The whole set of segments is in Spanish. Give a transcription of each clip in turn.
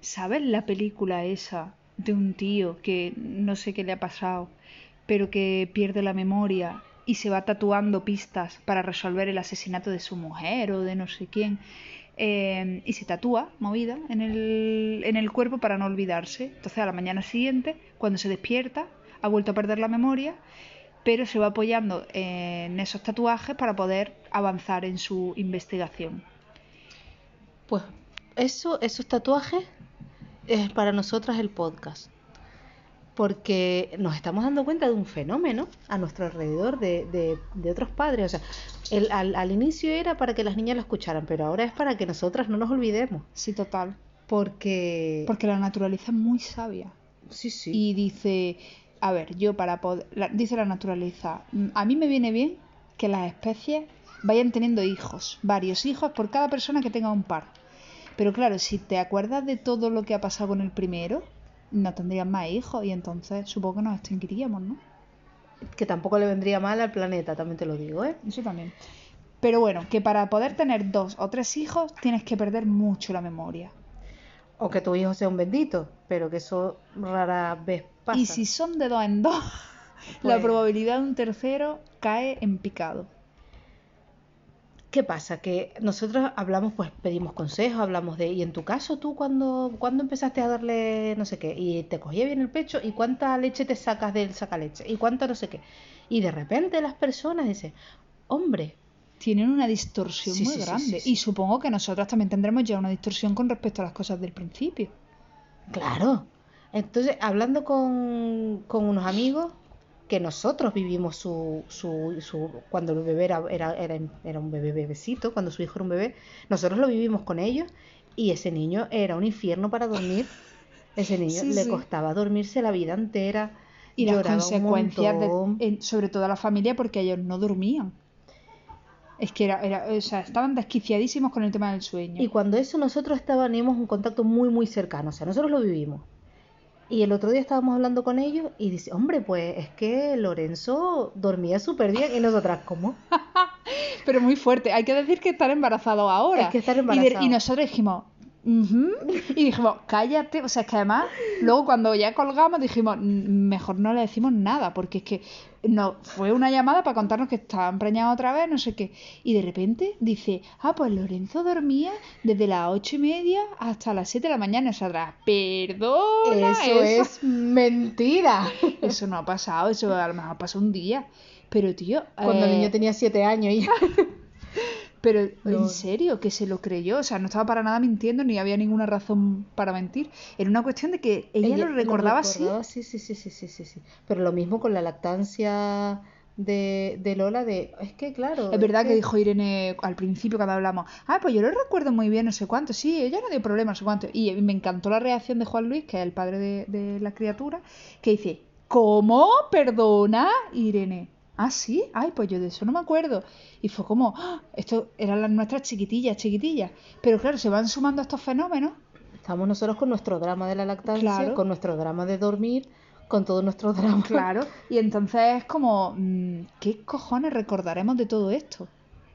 ¿sabes la película esa de un tío que no sé qué le ha pasado, pero que pierde la memoria y se va tatuando pistas para resolver el asesinato de su mujer o de no sé quién? eh, y se tatúa, movida, en el, en el cuerpo para no olvidarse. Entonces a la mañana siguiente, cuando se despierta, ha vuelto a perder la memoria, pero se va apoyando en esos tatuajes para poder avanzar en su investigación. Pues eso, esos tatuajes es para nosotras el podcast. Porque nos estamos dando cuenta de un fenómeno a nuestro alrededor de, de, de otros padres. O sea, el, al, al inicio era para que las niñas lo escucharan, pero ahora es para que nosotras no nos olvidemos. Sí, total. Porque. Porque la naturaleza es muy sabia. Sí, sí. Y dice, a ver, yo para poder, la- dice la naturaleza, "Mm, a mí me viene bien que las especies vayan teniendo hijos, varios hijos por cada persona que tenga un par. Pero claro, si te acuerdas de todo lo que ha pasado con el primero, no tendrías más hijos y entonces supongo que nos extinguiríamos, ¿no? Que tampoco le vendría mal al planeta, también te lo digo, ¿eh? Eso también. Pero bueno, que para poder tener dos o tres hijos tienes que perder mucho la memoria. O que tu hijo sea un bendito, pero que eso rara vez pasa. Y si son de dos en dos, la Pues- probabilidad de un tercero cae en picado. ¿Qué pasa? Que nosotros hablamos, pues pedimos consejos, hablamos de, y en tu caso tú cuando, cuando empezaste a darle no sé qué, y te cogía bien el pecho, y cuánta leche te sacas del sacaleche, y cuánta no sé qué. Y de repente las personas dicen, hombre, tienen una distorsión Sí, muy sí, grande. sí. Y supongo que nosotros también tendremos ya una distorsión con respecto a las cosas del principio. claro. Entonces, hablando con, con unos amigos, que nosotros vivimos su, su, su cuando el bebé era, era, era, un bebé bebecito, cuando su hijo era un bebé, nosotros lo vivimos con ellos, y ese niño era un infierno para dormir. Ese niño Sí, le sí. costaba dormirse la vida entera. Y las consecuencias, de- en- sobre todo a la familia, porque ellos no dormían. Es que era, era, o sea, estaban desquiciadísimos con el tema del sueño. Y cuando eso nosotros estábamos un contacto muy, muy cercano, o sea, nosotros lo vivimos. Y el otro día estábamos hablando con ellos y dice, hombre, pues es que Lorenzo dormía súper bien y nosotras, ¿cómo? Pero muy fuerte. Hay que decir que estar embarazado ahora. Es que estar embarazado. y nosotros dijimos, "Ujú". y dijimos, cállate. O sea, es que además, luego cuando ya colgamos, dijimos, "Mm, mejor no le decimos nada, porque es que no, fue una llamada para contarnos que estaba empreñado otra vez, no sé qué. Y de repente dice, ah, pues Lorenzo dormía desde las ocho y media hasta las siete de la mañana. Nosotras, perdona, Eso es mentira. Eso no ha pasado, eso a lo mejor pasó un día. Pero, tío, Cuando el eh, niño tenía siete años y Pero, en serio, que se lo creyó. O sea, no estaba para nada mintiendo ni había ninguna razón para mentir. Era una cuestión de que ella, lo recordaba así. recordaba, sí, sí, sí, sí, sí, sí. Pero lo mismo con la lactancia de, de Lola, de, es que claro. Es verdad que dijo Irene al principio cuando hablamos, ah, pues yo lo recuerdo muy bien, no sé cuánto, sí, ella no dio problema, no sé cuánto. Y me encantó la reacción de Juan Luis, que es el padre de, de la criatura, que dice, ¿cómo? ¿Perdona? Irene, ah, sí, ay, pues yo de eso no me acuerdo. Y fue como, "Ah, esto eran las nuestras chiquitillas, chiquitillas. Pero claro, se van sumando estos fenómenos. Estamos nosotros con nuestro drama de la lactancia, Claro. con nuestro drama de dormir, con todos nuestros dramas. Claro, y entonces es como, mm, ¿qué cojones recordaremos de todo esto?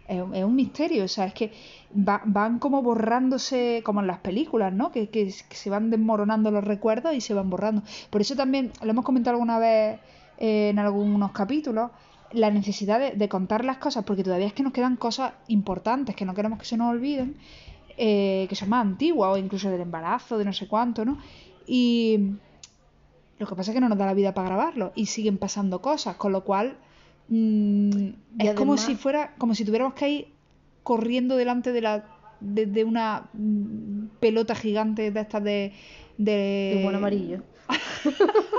Es, un- es un misterio, o sea, es que va- van como borrándose, como en las películas, ¿no? Que, que- que se van desmoronando los recuerdos y se van borrando. Por eso también, lo hemos comentado alguna vez eh, en algunos capítulos, la necesidad de, de contar las cosas, porque todavía es que nos quedan cosas importantes que no queremos que se nos olviden, eh, que son más antiguas, o incluso del embarazo, de no sé cuánto, ¿no? Y lo que pasa es que no nos da la vida para grabarlo y siguen pasando cosas, con lo cual mm, es como si fuera, como si tuviéramos que ir corriendo delante de la de, de una mm, pelota gigante de estas de, de... De buen amarillo.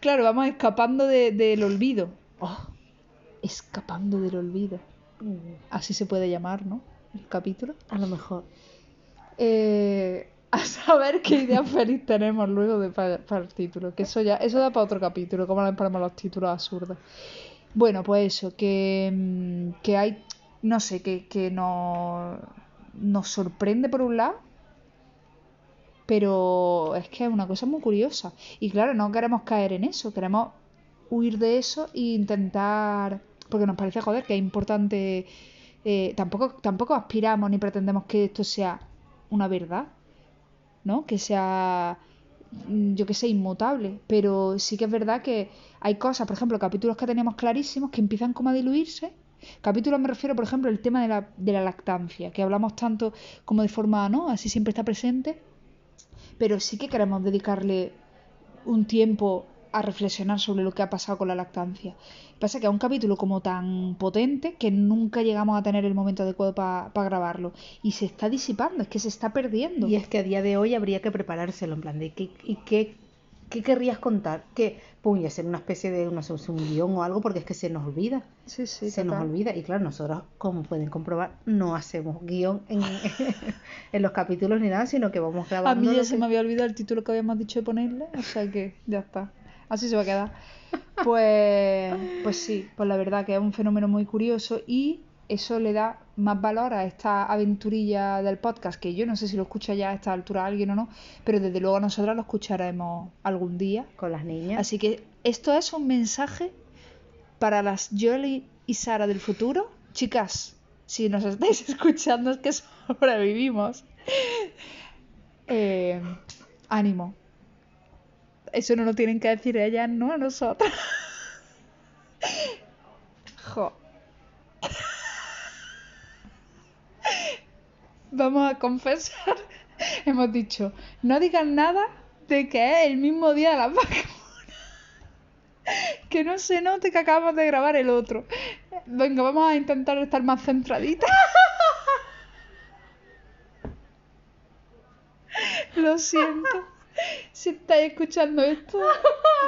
Claro, vamos escapando de- del olvido. Oh, escapando del olvido. Así se puede llamar, ¿no? El capítulo. A lo mejor. Eh, a saber qué idea feliz tenemos luego de para, el título. Que eso ya, eso da para otro capítulo, cómo le ponemos los títulos absurdos. Bueno, pues eso, que, mm, que hay, no sé, que, que nos, nos sorprende por un lado, pero es que es una cosa muy curiosa. Y claro, no queremos caer en eso, queremos huir de eso e intentar, porque nos parece, joder, que es importante, eh, tampoco, tampoco aspiramos ni pretendemos que esto sea una verdad. ¿no? Que sea, mm, yo que sé, inmutable. Pero sí que es verdad que hay cosas, por ejemplo, capítulos que tenemos clarísimos que empiezan como a diluirse. Capítulos me refiero, por ejemplo, al tema de la, de la lactancia, que hablamos tanto como de forma, ¿no? Así siempre está presente. Pero sí que queremos dedicarle un tiempo a reflexionar sobre lo que ha pasado con la lactancia. Pasa que es un capítulo como tan potente que nunca llegamos a tener el momento adecuado para grabarlo. Y se está disipando, es que se está perdiendo. Y es que a día de hoy habría que preparárselo, en plan de qué, y qué, qué querrías contar. Que, puña, ser una especie de una, un guion o algo, porque es que se nos olvida. Sí, sí, se nos olvida. Y claro, nosotros, como pueden comprobar, no hacemos guion en, en los capítulos ni nada, sino que vamos grabando. A mí ya se que- me había olvidado el título que habíamos dicho de ponerle, o sea que ya está. Así se va a quedar. Pues, pues sí, pues la verdad que es un fenómeno muy curioso y eso le da más valor a esta aventurilla del podcast, que yo no sé si lo escucha ya a esta altura alguien o no, pero desde luego nosotras lo escucharemos algún día. con las niñas. Así que esto es un mensaje para las Jolly y Sara del futuro. Chicas, si nos estáis escuchando es que sobrevivimos. Eh, ánimo. Eso no lo tienen que decir ellas, no a nosotras. Jo. Vamos a confesar. Hemos dicho, no digan nada de que es el mismo día de las vacaciones. Que no se note que acabamos de grabar el otro. Venga, vamos a intentar estar más centraditas. Lo siento. Si estáis escuchando esto,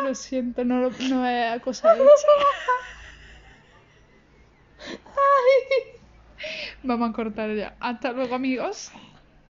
lo siento, no, lo- no es cosa hecha. Vamos a cortar ya. Hasta luego, amigos.